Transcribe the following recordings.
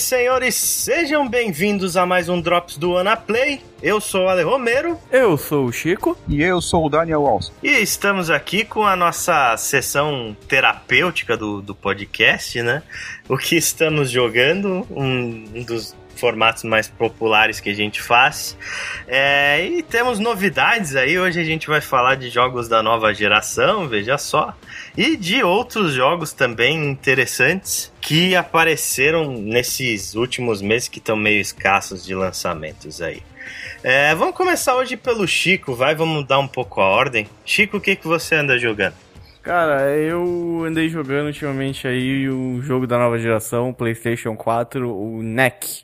E senhores, sejam bem-vindos a mais um Drops do Ana Play. Eu sou o Ale Romero. Eu sou o Chico. E eu sou o Daniel Walsh. E estamos aqui com a nossa sessão terapêutica do, do podcast, né? O que estamos jogando, um, um dos formatos mais populares que a gente faz. É, e temos novidades aí. Hoje a gente vai falar de jogos da nova geração, veja só. E de outros jogos também interessantes que apareceram nesses últimos meses que estão meio escassos de lançamentos aí. É, vamos começar hoje pelo Chico, vai, vamos mudar um pouco a ordem. Chico, o que, que você anda jogando? Cara, eu andei jogando ultimamente aí o jogo da nova geração, PlayStation 4, o NEC.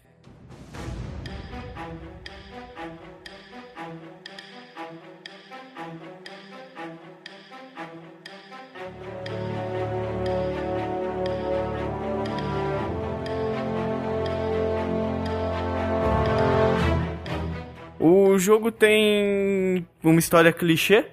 O jogo tem uma história clichê,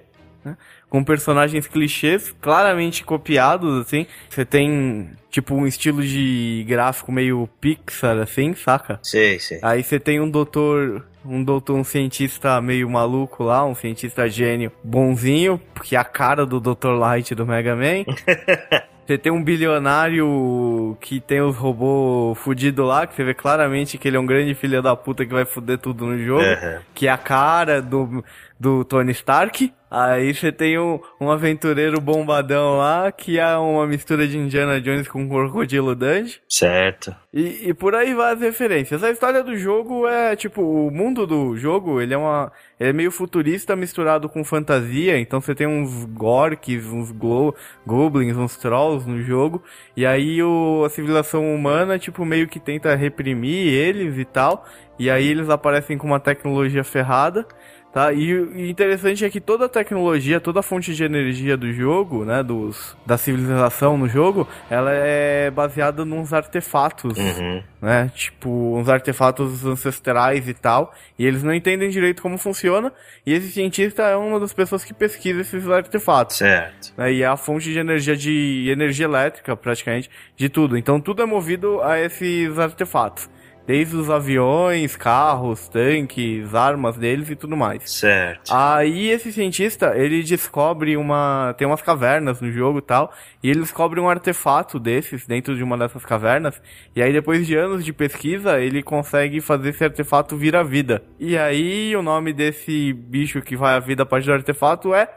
né? com personagens clichês claramente copiados, assim. Você tem, tipo, um estilo de gráfico meio Pixar, assim, saca? Sim, sim. Aí você tem um doutor, um doutor, um cientista meio maluco lá, um cientista gênio bonzinho, que é a cara do Dr. Light do Mega Man. Você tem um bilionário que tem os robôs fudidos lá, que você vê claramente que ele é um grande filho da puta que vai fuder tudo no jogo. Uhum. Que é a cara do, do Tony Stark. Aí você tem um, um aventureiro bombadão lá, que é uma mistura de Indiana Jones com Crocodilo Dundee. Certo. E, e por aí vai as referências. A história do jogo é, tipo, o mundo do jogo, ele é uma... Ele é meio futurista misturado com fantasia, então você tem uns gorks, uns glo goblins, uns trolls no jogo, e aí o, a civilização humana, tipo, meio que tenta reprimir eles e tal, e aí eles aparecem com uma tecnologia ferrada, Tá? E o interessante é que toda a tecnologia, toda a fonte de energia do jogo, né, dos, da civilização no jogo, ela é baseada nos artefatos, Uhum. né? Tipo, uns artefatos ancestrais e tal, e eles não entendem direito como funciona, e esse cientista é uma das pessoas que pesquisa esses artefatos. Certo. Né, e é a fonte de energia de energia elétrica, praticamente, de tudo. Então tudo é movido a esses artefatos. Desde os aviões, carros, tanques, armas deles e tudo mais. Certo. Aí esse cientista, ele descobre uma... Tem umas cavernas no jogo e tal, e ele descobre um artefato desses dentro de uma dessas cavernas, e aí depois de anos de pesquisa, ele consegue fazer esse artefato vir à vida. E aí o nome desse bicho que vai à vida a partir do artefato é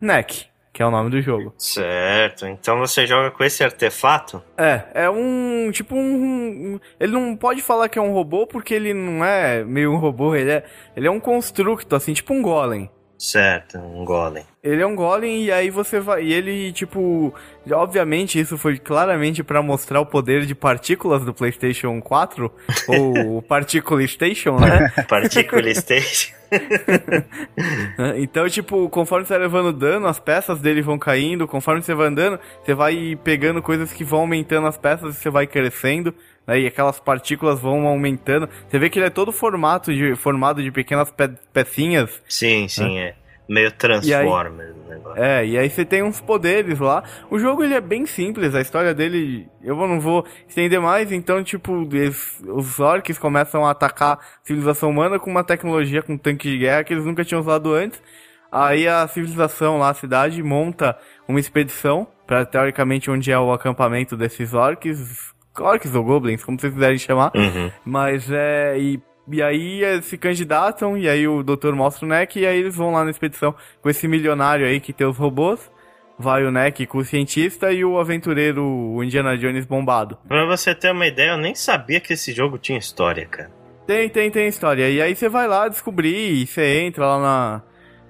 Neck, que é o nome do jogo. Certo. Então você joga com esse artefato? É, é um. Tipo um, um- Ele não pode falar que é um robô porque ele não é meio um robô, ele é, ele é um construto, assim, tipo um golem. Certo, um golem. Ele é um golem e aí você vai. E ele, tipo. Obviamente, isso foi claramente pra mostrar o poder de partículas do PlayStation 4, ou Particle Station, né? Particle Station. Então, tipo, conforme você vai levando dano, as peças dele vão caindo. Conforme você vai andando, você vai pegando coisas que vão aumentando as peças e você vai crescendo. Né? E aquelas partículas vão aumentando. Você vê que ele é todo formato de, formado de pequenas pe pecinhas. Sim, sim, é. Meio Transformers o negócio. É, e aí você tem uns poderes lá. O jogo ele é bem simples, a história dele eu não vou estender mais, então tipo, eles- os orcs começam a atacar a civilização humana com uma tecnologia com tanque de guerra que eles nunca tinham usado antes. Aí a civilização lá, a cidade, monta uma expedição para teoricamente onde é o acampamento desses orcs, orcs ou goblins, como vocês quiserem chamar. Uhum. Mas é. E, e aí eles se candidatam, e aí o doutor mostra o Neck, e aí eles vão lá na expedição com esse milionário aí que tem os robôs. Vai o Neck com o cientista e o aventureiro, o Indiana Jones bombado. Pra você ter uma ideia, eu nem sabia que esse jogo tinha história, cara. Tem, tem, tem história. E aí você vai lá descobrir, e você entra lá na,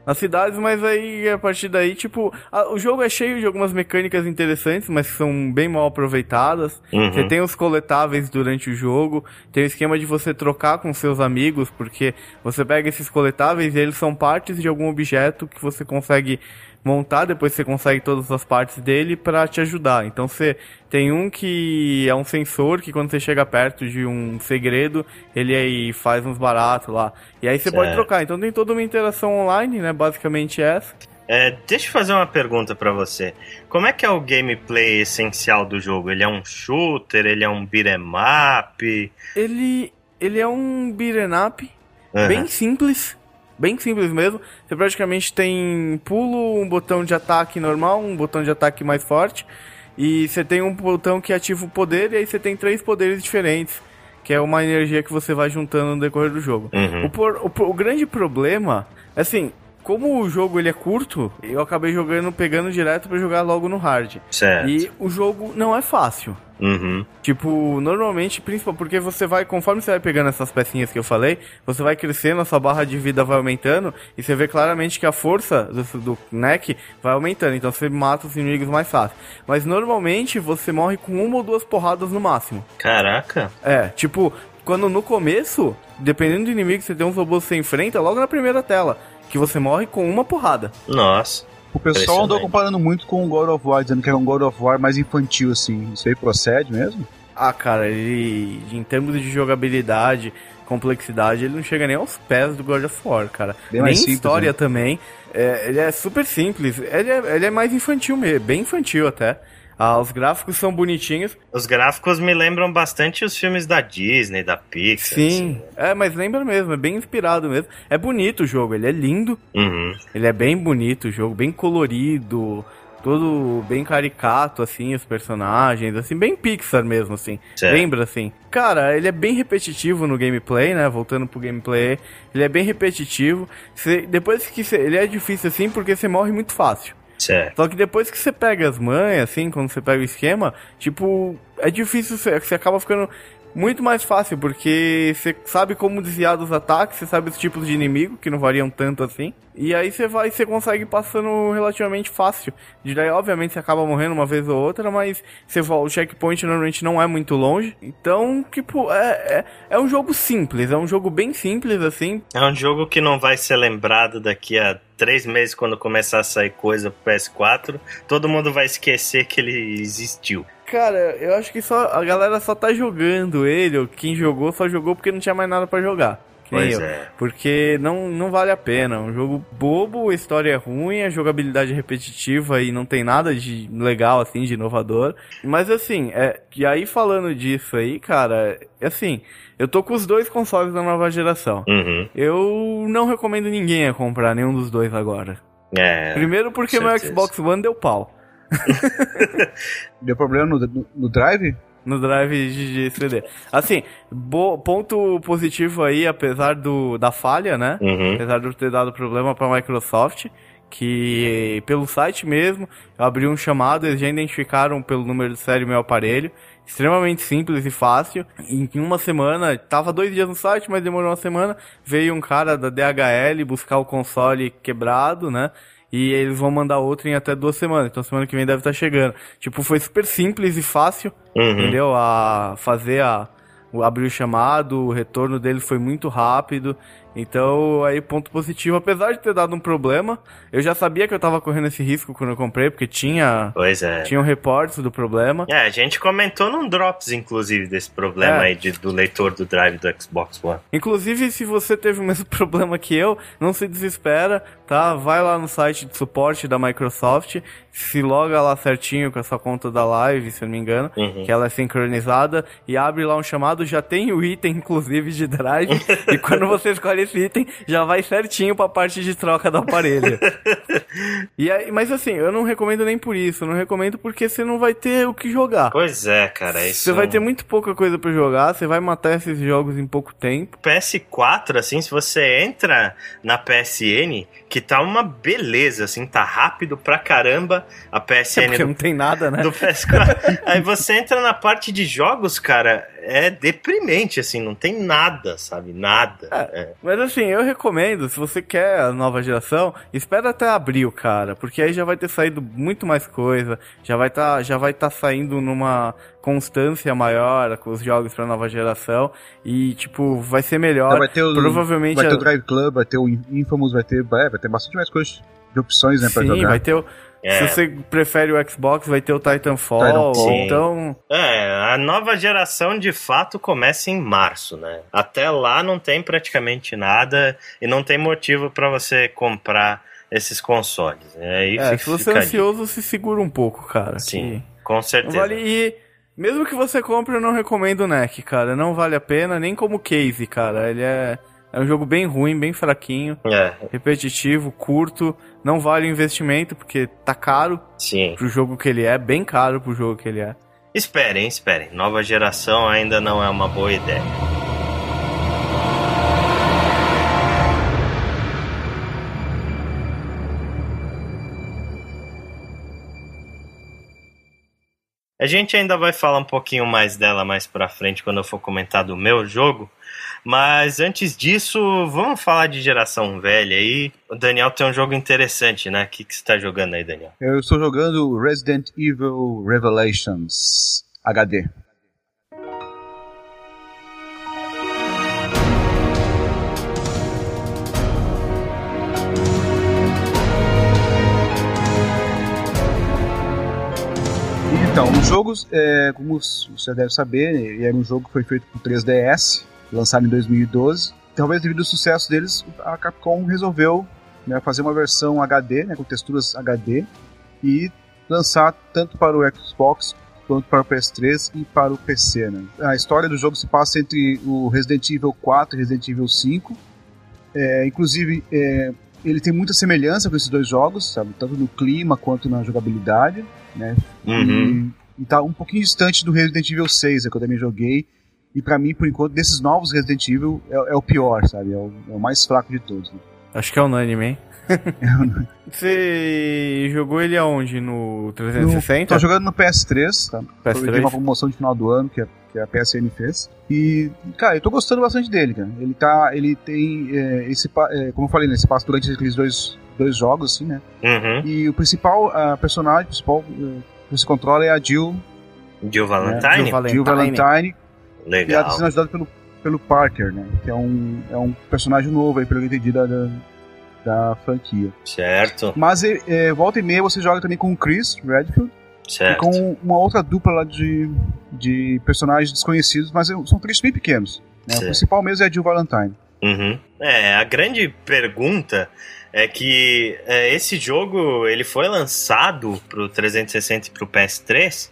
nas cidades, mas aí a partir daí, tipo, a- o jogo é cheio de algumas mecânicas interessantes, mas que são bem mal aproveitadas. Uhum. Você tem os coletáveis durante o jogo, tem o esquema de você trocar com seus amigos, porque você pega esses coletáveis e eles são partes de algum objeto que você consegue montar, depois você consegue todas as partes dele pra te ajudar. Então você tem um que é um sensor que quando você chega perto de um segredo, ele aí faz uns baratos lá. E aí você pode Certo. trocar. Então tem toda uma interação online, né? Basicamente essa. É, deixa eu fazer uma pergunta para você. Como é que é o gameplay essencial do jogo? Ele é um shooter? Ele é um beat'em up? Ele, ele é um beat'em up uhum. bem simples. Bem simples mesmo. Você praticamente tem pulo, um botão de ataque normal, um botão de ataque mais forte. E você tem um botão que ativa o poder, e aí você tem três poderes diferentes. Que é uma energia que você vai juntando no decorrer do jogo. Uhum. O, por, o, o grande problema, assim, como o jogo ele é curto, eu acabei jogando, pegando direto para jogar logo no hard. Certo. E o jogo não é fácil. Uhum. Tipo, normalmente, principalmente porque você vai, conforme você vai pegando essas pecinhas que eu falei, você vai crescendo, a sua barra de vida vai aumentando, e você vê claramente que a força do, do neck vai aumentando, então você mata os inimigos mais fácil. Mas normalmente você morre com uma ou duas porradas no máximo. Caraca! É, tipo, quando no começo, dependendo do inimigo que você tem uns robôs que você enfrenta, logo na primeira tela que você morre com uma porrada. Nossa. O pessoal andou comparando muito com o God of War, dizendo que é um God of War mais infantil, assim. Isso aí procede mesmo? Ah, cara, ele, em termos de jogabilidade, complexidade, ele não chega nem aos pés do God of War, cara. Bem nem simples, história né? também. É, ele é super simples. Ele é, ele é mais infantil mesmo, bem infantil até. Ah, os gráficos são bonitinhos. Os gráficos me lembram bastante os filmes da Disney, da Pixar. Sim, assim. é, mas lembra mesmo, é bem inspirado mesmo. É bonito o jogo, ele é lindo. Uhum. Ele é bem bonito o jogo, bem colorido, todo bem caricato, assim, os personagens, assim, bem Pixar mesmo, assim. Certo. Lembra, assim. Cara, ele é bem repetitivo no gameplay, né? Voltando pro gameplay, ele é bem repetitivo. Você, depois que você, ele é difícil, assim, porque você morre muito fácil. Certo. Só que depois que você pega as manhas, assim, quando você pega o esquema, tipo, é difícil, você acaba ficando muito mais fácil, porque você sabe como desviar dos ataques, você sabe os tipos de inimigo, que não variam tanto assim. E aí você vai, você consegue passando relativamente fácil. E daí, obviamente, você acaba morrendo uma vez ou outra, mas você, o checkpoint normalmente não é muito longe. Então, tipo, é, é, é um jogo simples, é um jogo bem simples, assim. É um jogo que não vai ser lembrado daqui a três meses quando começar a sair coisa pro PS4. Todo mundo vai esquecer que ele existiu. Cara, eu acho que só a galera só tá jogando ele, ou quem jogou só jogou porque não tinha mais nada para jogar. Pois eu. é. Porque não, não vale a pena. Um jogo bobo, a história é ruim, a jogabilidade é repetitiva e não tem nada de legal, assim, de inovador. Mas assim, é, e aí falando disso aí, cara, assim, eu tô com os dois consoles da nova geração. Uhum. Eu não recomendo ninguém a comprar nenhum dos dois agora. É, Primeiro porque meu Xbox One deu pau. Deu problema no, no, no drive? No drive de, de CD. Assim, bo, ponto positivo aí, apesar do, da falha, né? Uhum. Apesar de ter dado problema pra Microsoft, que pelo site mesmo, eu abri um chamado, eles já identificaram pelo número de série meu aparelho. Extremamente simples e fácil. Em uma semana, tava dois dias no site, mas demorou uma semana. Veio um cara da DHL buscar o console quebrado, né? E eles vão mandar outro em até duas semanas. Então semana que vem deve estar tá chegando. Tipo, foi super simples e fácil, uhum. entendeu? A fazer a abrir o chamado, o retorno dele foi muito rápido. Então, aí, ponto positivo. Apesar de ter dado um problema, eu já sabia que eu tava correndo esse risco quando eu comprei, porque tinha. Pois é. Tinham reportes do problema. É, a gente comentou num Drops, inclusive, desse problema é. aí de, do leitor do drive do Xbox One. Inclusive, se você teve o mesmo problema que eu, não se desespera, tá? Vai lá no site de suporte da Microsoft, se loga lá certinho com a sua conta da live, se eu não me engano, uhum. que ela é sincronizada, e abre lá um chamado, já tem o item, inclusive, de drive, e quando você escolhe item já vai certinho pra parte de troca do aparelho. e aí, mas assim, eu não recomendo nem por isso, eu não recomendo porque você não vai ter o que jogar. Pois é, cara. Isso... Você vai ter muito pouca coisa para jogar, você vai matar esses jogos em pouco tempo. PS4, assim, se você entra na PSN, que tá uma beleza, assim, tá rápido pra caramba a PSN. É porque do, não tem nada, né? Do PS4. aí você entra na parte de jogos, cara, é deprimente, assim, não tem nada, sabe? Nada. É, é. Mas assim, eu recomendo, se você quer a nova geração, espera até abril, cara, porque aí já vai ter saído muito mais coisa, já vai tá, já vai estar tá saindo numa constância maior com os jogos pra nova geração e, tipo, vai ser melhor. vai ter o, Provavelmente vai ter o Drive Club, vai ter o Infamous, vai ter, vai, vai ter bastante mais coisas de opções, né, Sim, jogar. vai ter o é. Se você prefere o Xbox, vai ter o Titanfall, Titan, então... É, a nova geração de fato começa em março, né? Até lá não tem praticamente nada e não tem motivo para você comprar esses consoles. É, aí É, fica- se você é ali. ansioso, se segura um pouco, cara. Sim, que com certeza. vale e mesmo que você compre, eu não recomendo o NEC, cara. Não vale a pena, nem como case, cara. Ele é, é um jogo bem ruim, bem fraquinho, É, repetitivo, curto. Não vale o investimento, porque tá caro sim. pro jogo que ele é, bem caro pro jogo que ele é. Esperem, esperem. Nova geração ainda não é uma boa ideia. A gente ainda vai falar um pouquinho mais dela mais pra frente quando eu for comentar do meu jogo. Mas antes disso, vamos falar de geração velha aí. O Daniel tem um jogo interessante, né? O que, que você tá jogando aí, Daniel? Eu estou jogando Resident Evil Revelations HD. Jogos, é, como você deve saber, ele era um jogo que foi feito com 3DS, lançado em 2012. Talvez devido ao sucesso deles, a Capcom resolveu né, fazer uma versão HD, né, com texturas HD, e lançar tanto para o Xbox quanto para o PS3 e para o PC. Né. A história do jogo se passa entre o Resident Evil 4 e Resident Evil 5. É, inclusive, é, ele tem muita semelhança com esses dois jogos, sabe? tanto no clima quanto na jogabilidade. Né? Uhum. E, e tá um pouquinho distante do Resident Evil 6, né, que eu também joguei. E pra mim, por enquanto, desses novos Resident Evil, é, é o pior, sabe? É o, é o mais fraco de todos. Né? Acho que é unânime, hein? Você jogou ele aonde? No No, 360? tô jogando no PS3, tá? Aproveitei PS3? uma promoção de final do ano que a, que a PSN fez. E, cara, eu tô gostando bastante dele, cara. Ele tá. Ele tem. é, esse, é, como eu falei, né, esse passa durante aqueles dois, dois jogos, assim, né? Uhum. E o principal, a personagem principal é, você controla é a Jill, Jill Valentine? Jill Valentine. Jill Valentine, e ela Legal. está sendo ajudada pelo, pelo Parker, né? Que é um, é um personagem novo aí, pelo que eu entendi, da, da, da franquia. Certo, Mas é, é, volta e meia você joga também com o Chris Redfield e certo. com uma outra dupla lá de, de personagens desconhecidos, mas são três bem pequenos. Né? O principal mesmo é a Jill Valentine. Uhum. É, a grande pergunta é que é, esse jogo ele foi lançado pro 360 e pro PS3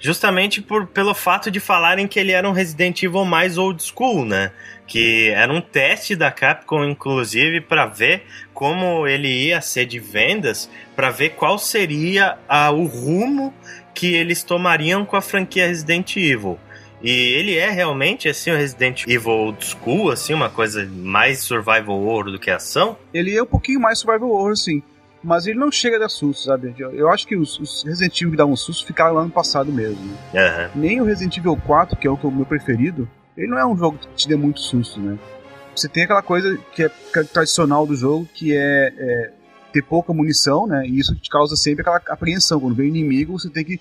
justamente por, pelo fato de falarem que ele era um Resident Evil mais old school, né? Que era um teste da Capcom, inclusive, para ver como ele ia ser de vendas, para ver qual seria a- o rumo que eles tomariam com a franquia Resident Evil. E ele é realmente assim o Resident Evil Old School, assim, uma coisa mais survival horror do que ação. Ele é um pouquinho mais survival horror, sim. Mas ele não chega a dar susto, sabe? Eu, eu acho que os, os Resident Evil que davam susto ficaram lá no passado mesmo. né? Aham. Nem o Resident Evil 4, que é o, que é o meu preferido, ele não é um jogo que te dê muito susto, né? Você tem aquela coisa que é que é tradicional do jogo, que é, é ter pouca munição, né? E isso te causa sempre aquela apreensão. Quando vem inimigo, você tem que,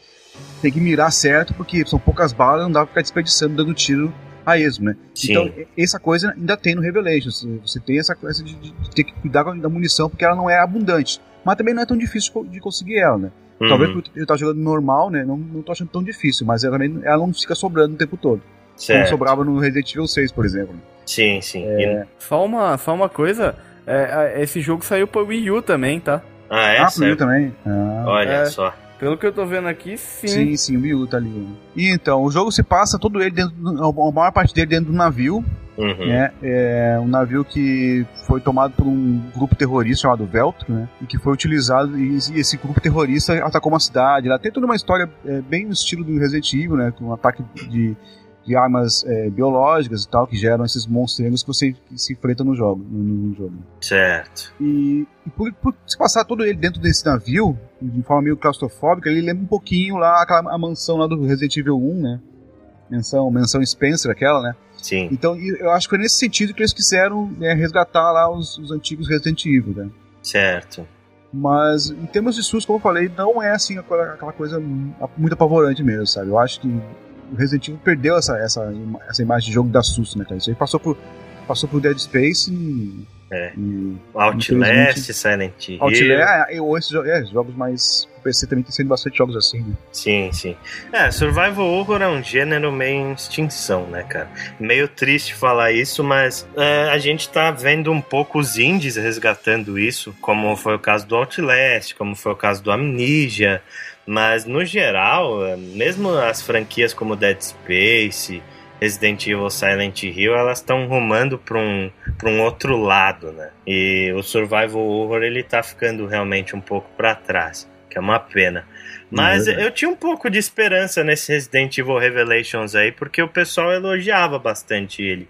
tem que mirar certo, porque são poucas balas, não dá pra ficar desperdiçando, dando tiro a esmo, né? Sim. Então, essa coisa ainda tem no Revelations. Você tem essa coisa de, de- de ter que cuidar da munição, porque ela não é abundante. Mas também não é tão difícil de co- de conseguir ela, né? Uhum. Talvez por eu estar jogando normal, né? Não, não tô achando tão difícil, mas ela também ela não fica sobrando o tempo todo. Como Certo. sobrava no Resident Evil 6, por exemplo. Sim, sim. E- Só uma, só uma coisa, é, é, esse jogo saiu pro Wii U também, tá? Ah, é? ah, pro Saiu- Wii também. Ah, Olha É. só. Pelo que eu tô vendo aqui, sim. sim, sim, o Wii U tá ali. E então, o jogo se passa todo ele dentro, do- a maior parte dele dentro do navio, Uhum. né? É um navio que foi tomado por um grupo terrorista chamado Veltro, né? E que foi utilizado, e esse- esse grupo terrorista atacou uma cidade. Lá tem toda uma história é, bem no estilo do Resident Evil, né? Com um ataque de, de armas é, biológicas e tal, que geram esses monstros que você que se enfrenta no jogo. No, jogo. Certo. E, e por, por se passar todo ele dentro desse navio, de forma meio claustrofóbica, ele lembra um pouquinho lá aquela a mansão lá do Resident Evil 1, né? Mansão, mansão Spencer, aquela, né? Sim. Então eu acho que foi nesse sentido que eles quiseram né, resgatar lá os, os antigos Resident Evil, né? Certo. Mas em termos de susto, como eu falei, não é assim aquela, aquela coisa muito apavorante mesmo, sabe? Eu acho que o Resident Evil perdeu essa, essa, essa imagem de jogo da susto, né, cara? Isso aí passou por, passou por Dead Space e É. E, Outlast, Silent Hill. Outlast, é, ou esses é, jogos mais. O PC também tem sendo bastante jogos assim, né? Sim, sim. É, Survival Horror é um gênero meio em extinção, né, cara? Meio triste falar isso, mas é, a gente tá vendo um pouco os indies resgatando isso, como foi o caso do Outlast, como foi o caso do Amnesia. Mas no geral, mesmo as franquias como Dead Space Resident Evil Silent Hill, elas estão rumando para um, pra um outro lado, né? E o Survival Horror, ele tá ficando realmente um pouco para trás, que é uma pena. Mas é eu tinha um pouco de esperança nesse Resident Evil Revelations aí, porque o pessoal elogiava bastante ele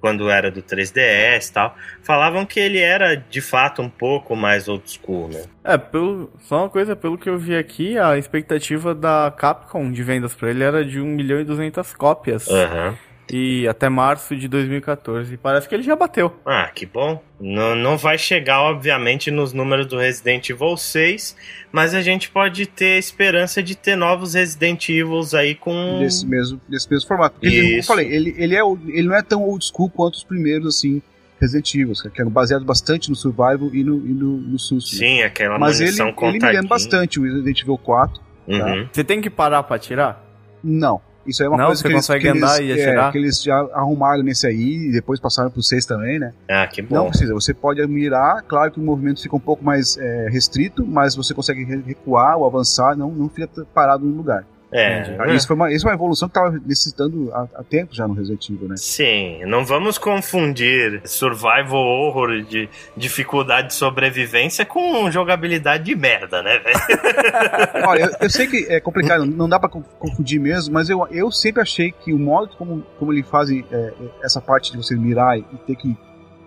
quando era do 3DS e tal, falavam que ele era de fato um pouco mais old school, né? É, pelo, só uma coisa, pelo que eu vi aqui, a expectativa da Capcom de vendas para ele era de 1 milhão e 200 cópias. Aham. Uhum e até março de 2014. Parece que ele já bateu. Ah, que bom. Não, não vai chegar, obviamente, nos números do Resident Evil 6, mas a gente pode ter esperança de ter novos Resident Evils aí com. Desse mesmo, desse mesmo formato. Ele, como eu falei, ele, ele, é, ele não é tão old school quanto os primeiros, assim. Resident Evil, que eram baseados bastante no survival e no, e no, no susto. Sim, né? aquela Mas ele, ele me lembra bastante o Resident Evil 4. Tá? Uhum. Tá? Você tem que parar pra atirar? Não. Isso aí é uma não, coisa você que consegue eles, andar que e eles, atirar? É, que eles já arrumaram nesse aí e depois passaram pro 6 também, né? Ah, que bom. Não precisa, você pode mirar, claro que o movimento fica um pouco mais é, restrito, mas você consegue recuar ou avançar, não, não fica parado no lugar. É, é. Isso, foi uma, isso é uma evolução que estava necessitando há, há, tempo já no Resident Evil, né? Sim, não vamos confundir survival horror de dificuldade de sobrevivência com jogabilidade de merda, né, velho? Olha, eu, eu, sei que é complicado, não dá para confundir mesmo, mas eu, eu sempre achei que o modo como, como ele faz é, essa parte de você mirar e ter que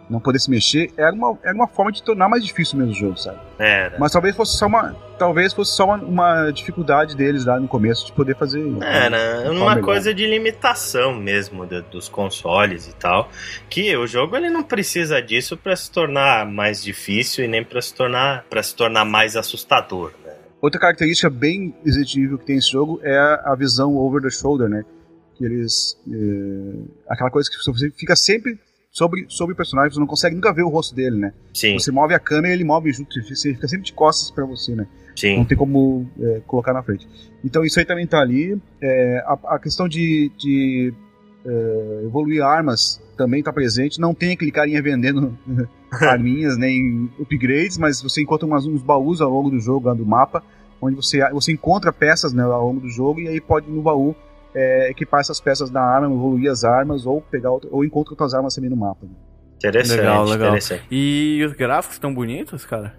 não poder se mexer, era uma, era uma forma de tornar mais difícil mesmo o jogo, sabe? Era. Mas talvez fosse só uma, talvez fosse só uma, uma dificuldade deles lá no começo de poder fazer. Era uma coisa de limitação mesmo de, dos consoles e tal, que o jogo ele não precisa disso para se tornar mais difícil e nem para se tornar para se tornar mais assustador, né? Outra característica bem Resident que tem esse jogo é a visão over the shoulder, né? Que eles. É, aquela coisa que você fica sempre sobre, sobre o personagem, você não consegue nunca ver o rosto dele, né? Sim. Você move a câmera e ele move junto, você fica sempre de costas para você, né? Sim. Não tem como é, colocar na frente. Então isso aí também tá ali. É, a, a, questão de, de é, evoluir armas também está presente. Não tem aquele carinha vendendo arminhas nem upgrades, mas você encontra umas, uns baús ao longo do jogo, lá do mapa, onde você, você encontra peças né, ao longo do jogo e aí pode no baú é, equipar essas peças da arma, evoluir as armas ou pegar outra, ou encontrar outras armas também no mapa. Interessante, legal, legal. Interessante. E os gráficos estão bonitos, cara?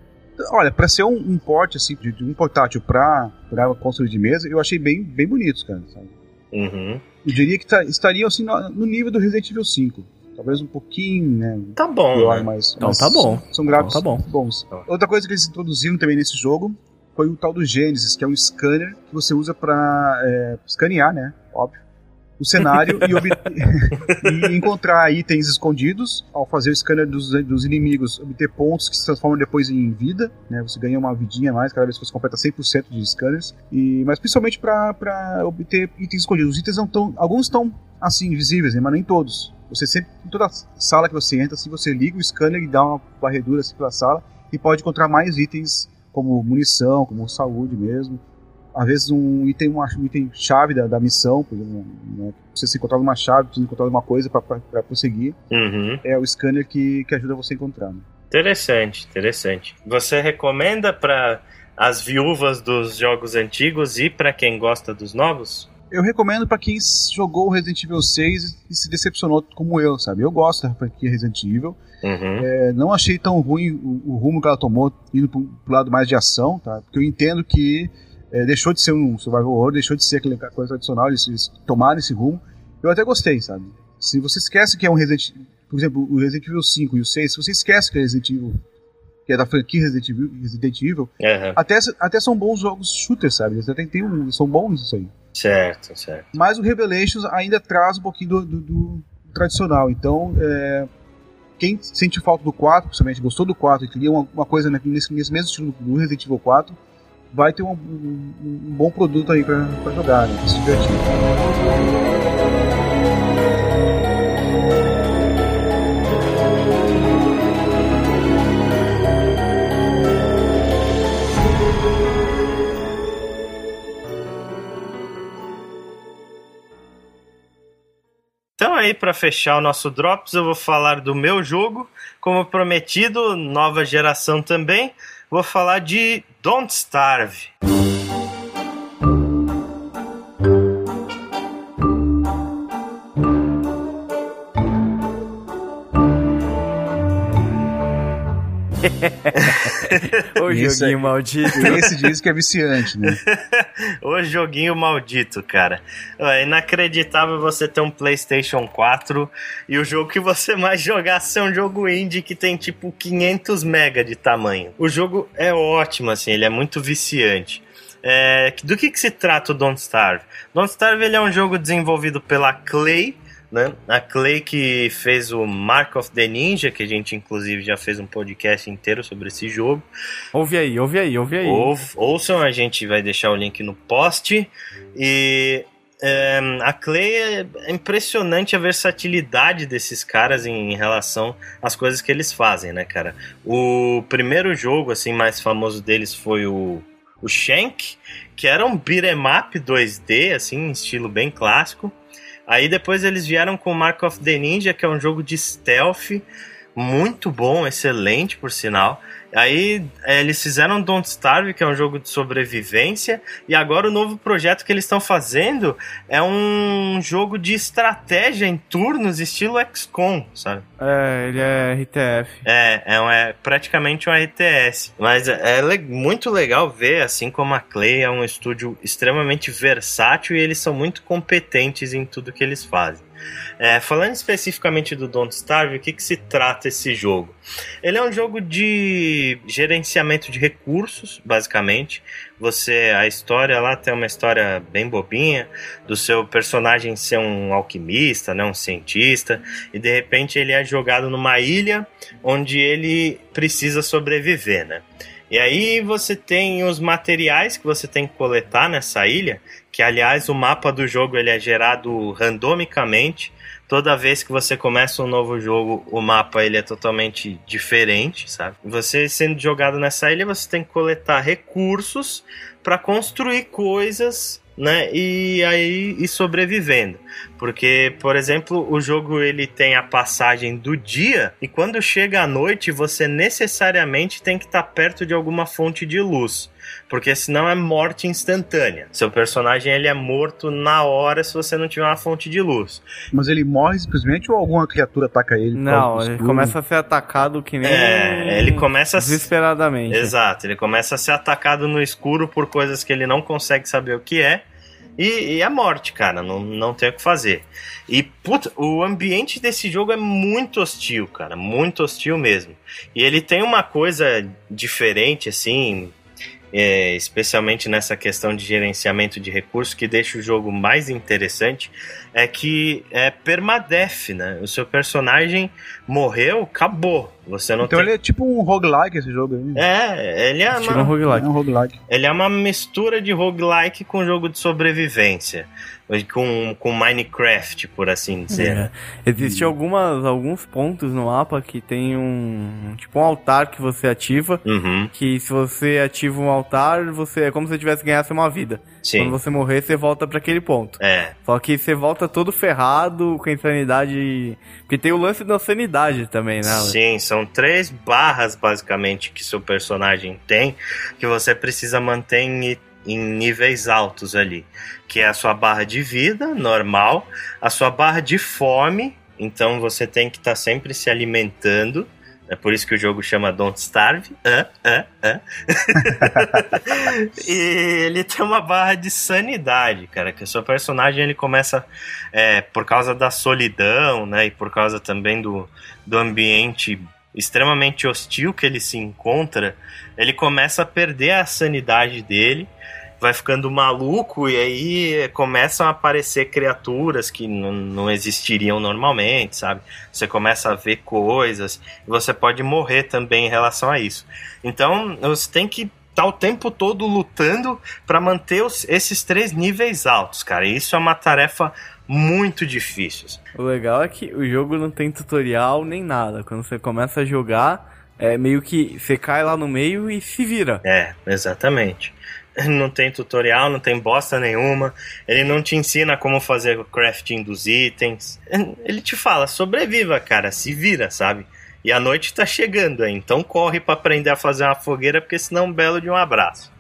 Olha, para ser um, um porte assim, de, de, um portátil para console de mesa, eu achei bem, bem bonitos, cara. Sabe? Uhum. Eu diria que tá, estariam assim no, no, nível do Resident Evil 5. Talvez um pouquinho, né? Tá bom. Pior, né? mas, então mas tá bom. São, são gráficos então, tá bom. bons. Outra coisa que eles introduziram também nesse jogo foi o tal do Genesis, que é um scanner que você usa para é, escanear, né? Óbvio. O cenário e, e, encontrar itens escondidos. Ao fazer o scanner dos, dos, inimigos, obter pontos que se transformam depois em vida. Né? Você ganha uma vidinha mais cada vez que você completa 100% de scanners. E, mas principalmente para obter itens escondidos. Os itens não. Alguns estão assim, visíveis, né? mas nem todos. Você sempre, em toda sala que você entra, assim, você liga o scanner e dá uma varredura assim, pela sala e pode encontrar mais itens como munição, como saúde mesmo. Às vezes um item, um item chave da, da missão, por exemplo, né? você se encontrar uma chave, precisa encontrar uma coisa para prosseguir, uhum. é o scanner que, que ajuda você a encontrar. Né? Interessante, interessante. Você recomenda para as viúvas dos jogos antigos e para quem gosta dos novos? Eu recomendo para quem jogou Resident Evil 6 e se decepcionou como eu, sabe? Eu gosto da franquia Resident Evil. Uhum. É, não achei tão ruim o, o, rumo que ela tomou, indo pro, pro lado mais de ação, tá? Porque eu entendo que é, deixou de ser um survival horror, deixou de ser aquela coisa tradicional, eles, eles tomaram esse rumo. Eu até gostei, sabe? Se você esquece que é um Resident por exemplo, o Resident Evil 5 e o 6, se você esquece que é Resident Evil, que é da franquia Resident Evil, Resident Evil uhum. até, até são bons jogos shooters, sabe? Eles até tem um, são bons isso aí. Certo, certo. Mas o Revelations ainda traz um pouquinho do, do, do tradicional. Então, é, quem sente falta do 4, principalmente gostou do 4 e queria uma, uma coisa nesse, nesse mesmo estilo do Resident Evil 4, vai ter um, um, um bom produto aí para jogar, né, pra se divertir. Aí, para fechar o nosso Drops, eu vou falar do meu jogo. Como prometido, nova geração também. Vou falar de Don't Starve. o Esse joguinho é- maldito. Esse diz que é viciante, né? o joguinho maldito, cara. É inacreditável você ter um PlayStation 4 e o jogo que você mais jogar ser um jogo indie que tem tipo 500 mega de tamanho. O jogo é ótimo, assim, ele é muito viciante. É, do que, que se trata o Don't Starve? Don't Starve ele é um jogo desenvolvido pela Clay, né? A Clay que fez o Mark of the Ninja, que a gente inclusive já fez um podcast inteiro sobre esse jogo. Ouve aí, ouve aí, ouve aí. Ou, ouçam, a gente vai deixar o link no post. E é, a Clay é impressionante a versatilidade desses caras em relação às coisas que eles fazem, né, cara? O primeiro jogo assim mais famoso deles foi o, o Shank, que era um beat'em up 2D, assim, em estilo bem clássico. Aí depois eles vieram com Mark of the Ninja, que é um jogo de stealth muito bom, excelente por sinal. Aí é, eles fizeram Don't Starve, que é um jogo de sobrevivência, e agora o novo projeto que eles estão fazendo é um jogo de estratégia em turnos, estilo XCOM, sabe? É, ele é RTF. É, é, um- é praticamente um RTS. Mas é, é muito legal ver, assim como a Clay é um estúdio extremamente versátil e eles são muito competentes em tudo que eles fazem. É, falando especificamente do Don't Starve, o que, que se trata esse jogo? Ele é um jogo de gerenciamento de recursos, basicamente. Você, a história lá tem uma história bem bobinha do seu personagem ser um alquimista, né, um cientista, e de repente ele é jogado numa ilha onde ele precisa sobreviver, né? E aí você tem os materiais que você tem que coletar nessa ilha, que aliás o mapa do jogo ele é gerado randomicamente. Toda vez que você começa um novo jogo, o mapa ele é totalmente diferente, sabe? Você sendo jogado nessa ilha, você tem que coletar recursos para construir coisas, né? E aí ir sobrevivendo. Porque, por exemplo, o jogo ele tem a passagem do dia e quando chega a noite, você necessariamente tem que estar perto de alguma fonte de luz. Porque senão é morte instantânea. Seu personagem ele é morto na hora se você não tiver uma fonte de luz. Mas ele morre simplesmente ou alguma criatura ataca ele? por Não, ele começa a ser atacado que nem. É, ele começa Desesperadamente. Exato, ele começa a ser atacado no escuro por coisas que ele não consegue saber o que é. E, e é morte, cara, não, não tem o que fazer. E, puta, o ambiente desse jogo é muito hostil, cara, muito hostil mesmo. E ele tem uma coisa diferente, assim, é, especialmente nessa questão de gerenciamento de recursos, que deixa o jogo mais interessante, é que é permadeath, né? O seu personagem morreu, acabou. Você não Então tem... ele é tipo um roguelike esse jogo aí. É, ele é uma, roguelike. É um roguelike. ele é uma mistura de roguelike com jogo de sobrevivência. Com, com Minecraft, por assim dizer. É. Existem algumas, alguns pontos no mapa que tem um. Tipo um altar que você ativa. Uhum, Que se você ativa um altar, você é como se você tivesse ganhasse uma vida. Quando sim. você morrer, você volta pra aquele ponto. É, Só que você volta todo ferrado, com a insanidade. Porque tem o lance da sanidade também, né? Sim, são três barras basicamente que seu personagem tem que você precisa manter em, em níveis altos ali. Que é a sua barra de vida normal, a sua barra de fome, então você tem que estar sempre se alimentando. É por isso que o jogo chama Don't Starve. Hã? Hã? Hã? e ele tem uma barra de sanidade, cara, que o seu personagem ele começa é, por causa da solidão, né, e por causa também do, do ambiente extremamente hostil que ele se encontra, ele começa a perder a sanidade dele, vai ficando maluco e aí começam a aparecer criaturas que não existiriam normalmente, sabe? Você começa a ver coisas e você pode morrer também em relação a isso. Então, você tem que estar o tempo todo lutando para manter os- esses três níveis altos, cara. E isso é uma tarefa muito difícil. O legal é que o jogo não tem tutorial nem nada. Quando você começa a jogar, é meio que você cai lá no meio e se vira. É, exatamente. Não tem tutorial, não tem bosta nenhuma. Ele não te ensina como fazer o crafting dos itens. Ele te fala, sobreviva, cara, se vira, sabe? E a noite tá chegando aí, então corre para aprender a fazer uma fogueira, porque senão um belo de um abraço.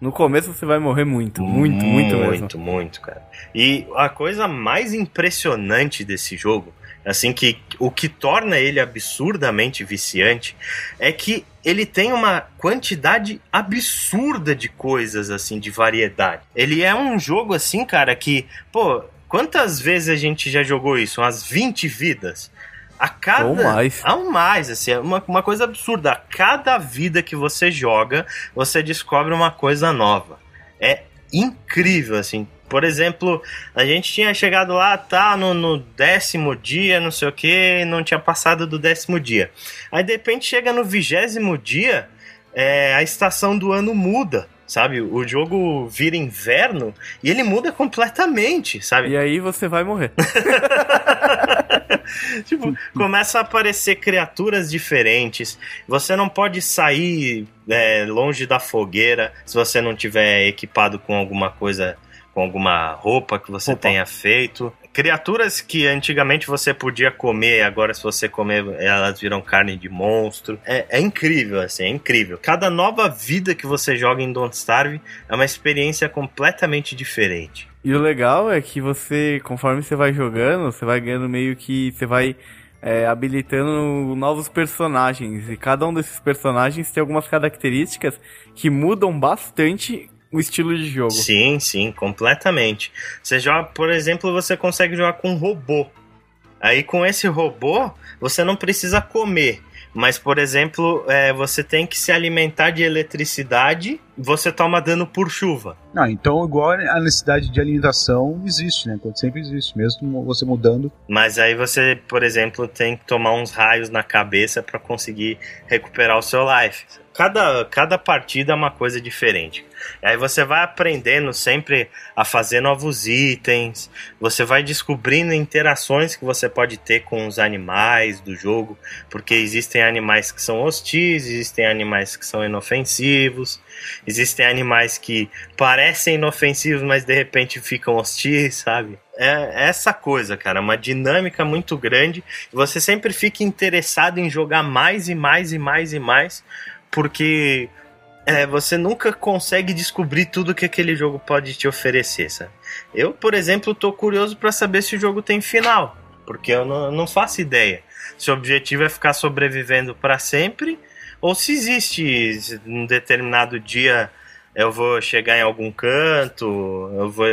No começo você vai morrer muito, muito, muito, muito mesmo. Muito, muito, cara. E a coisa mais impressionante desse jogo, assim que o que torna ele absurdamente viciante, é que ele tem uma quantidade absurda de coisas assim, de variedade. Ele é um jogo assim, cara, que, pô, quantas vezes a gente já jogou isso? Umas 20 vidas. A cada. Ou mais. Ou mais, assim, é uma, uma coisa absurda. A cada vida que você joga, você descobre uma coisa nova. É incrível, assim. Por exemplo, a gente tinha chegado lá, tá, no, no décimo dia, não sei o que, não tinha passado do décimo dia. Aí de repente chega no vigésimo dia, é, a estação do ano muda sabe? O jogo vira inverno e ele muda completamente, sabe? E aí você vai morrer. tipo, começa a aparecer criaturas diferentes. Você não pode sair é, longe da fogueira se você não tiver equipado com alguma coisa, com alguma roupa que você Opa. tenha feito. Criaturas que antigamente você podia comer, agora se você comer, elas viram carne de monstro. É, é incrível, assim, é incrível. Cada nova vida que você joga em Don't Starve é uma experiência completamente diferente. E o legal é que você, conforme você vai jogando, você vai ganhando meio que. Você vai é, habilitando novos personagens. E cada um desses personagens tem algumas características que mudam bastante o estilo de jogo. Sim, sim, completamente. Você joga, por exemplo, você consegue jogar com um robô. Aí com esse robô, você não precisa comer. Mas, por exemplo, é, você tem que se alimentar de eletricidade, você toma dano por chuva. Ah, então igual a necessidade de alimentação existe, né? Sempre existe, mesmo você mudando. Mas aí você, por exemplo, tem que tomar uns raios na cabeça para conseguir recuperar o seu life. Cada, cada partida é uma coisa diferente. E aí você vai aprendendo sempre a fazer novos itens, você vai descobrindo interações que você pode ter com os animais do jogo, porque existem animais que são hostis, existem animais que são inofensivos, existem animais que parecem inofensivos, mas de repente ficam hostis, sabe? É essa coisa, cara, uma dinâmica muito grande. Você sempre fica interessado em jogar mais e mais e mais e mais, porque é, você nunca consegue descobrir tudo que aquele jogo pode te oferecer, sabe? Eu, por exemplo, tô curioso para saber se o jogo tem final, porque eu não, não faço ideia. Se o objetivo é ficar sobrevivendo para sempre, ou se existe um determinado dia eu vou chegar em algum canto, eu vou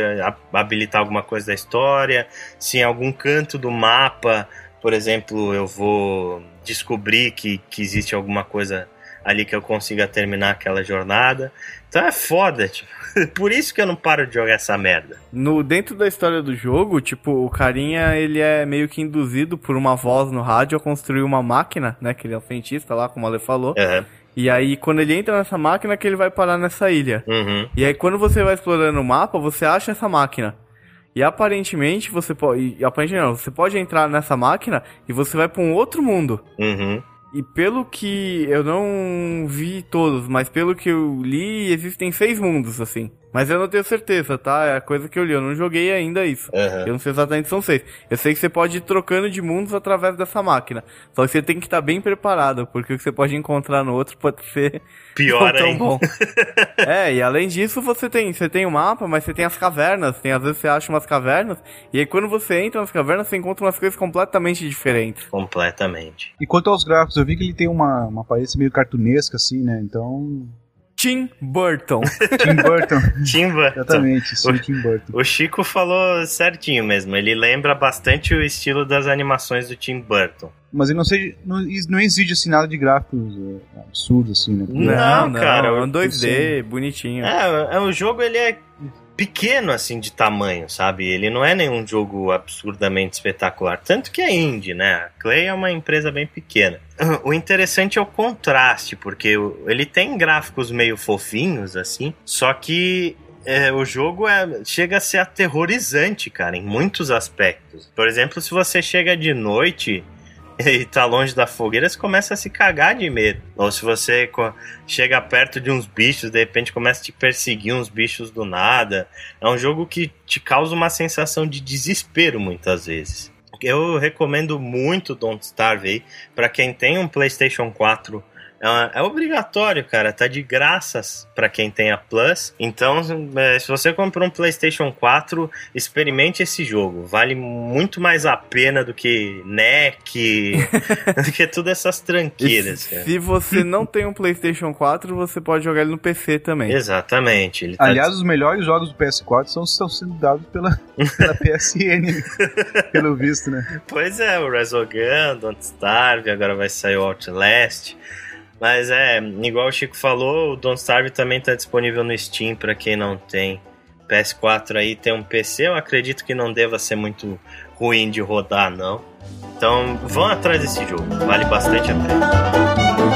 habilitar alguma coisa da história, se em algum canto do mapa, por exemplo, eu vou descobrir que, que existe alguma coisa ali que eu consiga terminar aquela jornada. Então é foda, tipo. Por isso que eu não paro de jogar essa merda. No, dentro da história do jogo, tipo, o carinha, ele é meio que induzido por uma voz no rádio a construir uma máquina, né? Que ele é um cientista lá, como a Ale falou. Uhum. E aí, quando ele entra nessa máquina, que ele vai parar nessa ilha. Uhum. E aí, quando você vai explorando o mapa, você acha essa máquina. E aparentemente você pode. Aparentemente não, você pode entrar nessa máquina e você vai para um outro mundo. Uhum. E pelo que eu não vi todos, mas pelo que eu li, existem seis mundos, assim. Mas eu não tenho certeza, tá? É a coisa que eu li. Eu não joguei ainda isso. Uhum. Eu não sei exatamente se são seis. Eu sei que você pode ir trocando de mundos através dessa máquina. Só que você tem que estar bem preparado, porque o que você pode encontrar no outro pode ser pior não tão hein? bom. é, e além disso, você tem, você tem o mapa, mas você tem as cavernas. Tem às vezes você acha umas cavernas, e aí quando você entra nas cavernas, você encontra umas coisas completamente diferentes. Completamente. E quanto aos gráficos, eu vi que ele tem uma, uma aparência meio cartunesca, assim, né? Então. Tim Burton. Tim Burton. Tim Burton. Exatamente, sim, O- Tim Burton. O Chico falou certinho mesmo. Ele lembra bastante o estilo das animações do Tim Burton. Mas ele não sei, não, não exige assim nada de gráficos é, absurdos, assim, né? Não, cara, É um eu- 2D, bonitinho. É, é, o jogo ele é pequeno assim de tamanho, sabe? Ele não é nenhum jogo absurdamente espetacular, tanto que é indie, né? A Clay é uma empresa bem pequena. O interessante é o contraste, porque ele tem gráficos meio fofinhos assim, só que é, o jogo é, chega a ser aterrorizante, cara, em muitos aspectos. Por exemplo, se você chega de noite e tá longe da fogueira, você começa a se cagar de medo. Ou se você chega perto de uns bichos, de repente começa a te perseguir uns bichos do nada. É um jogo que te causa uma sensação de desespero muitas vezes. Eu recomendo muito Don't Starve aí, pra quem tem um PlayStation 4 é, é, obrigatório, cara. Tá de graças para quem tem a Plus. Então, é, se você comprou um PlayStation 4, experimente esse jogo. Vale muito mais a pena do que NEC, do que todas essas tranqueiras. Se, se você não tem um PlayStation 4, você pode jogar ele no PC também. Exatamente. Tá Aliás, os melhores jogos do PS4 são, estão sendo dados pela, pela PSN, pelo visto, né? Pois é, o Resogun, Don't Starve, agora vai sair o Outlast. Mas é, igual o Chico falou, o Don't Starve também está disponível no Steam para quem não tem PS4 aí, tem um PC, eu acredito que não deva ser muito ruim de rodar, não. Então vão atrás desse jogo, vale bastante a pena.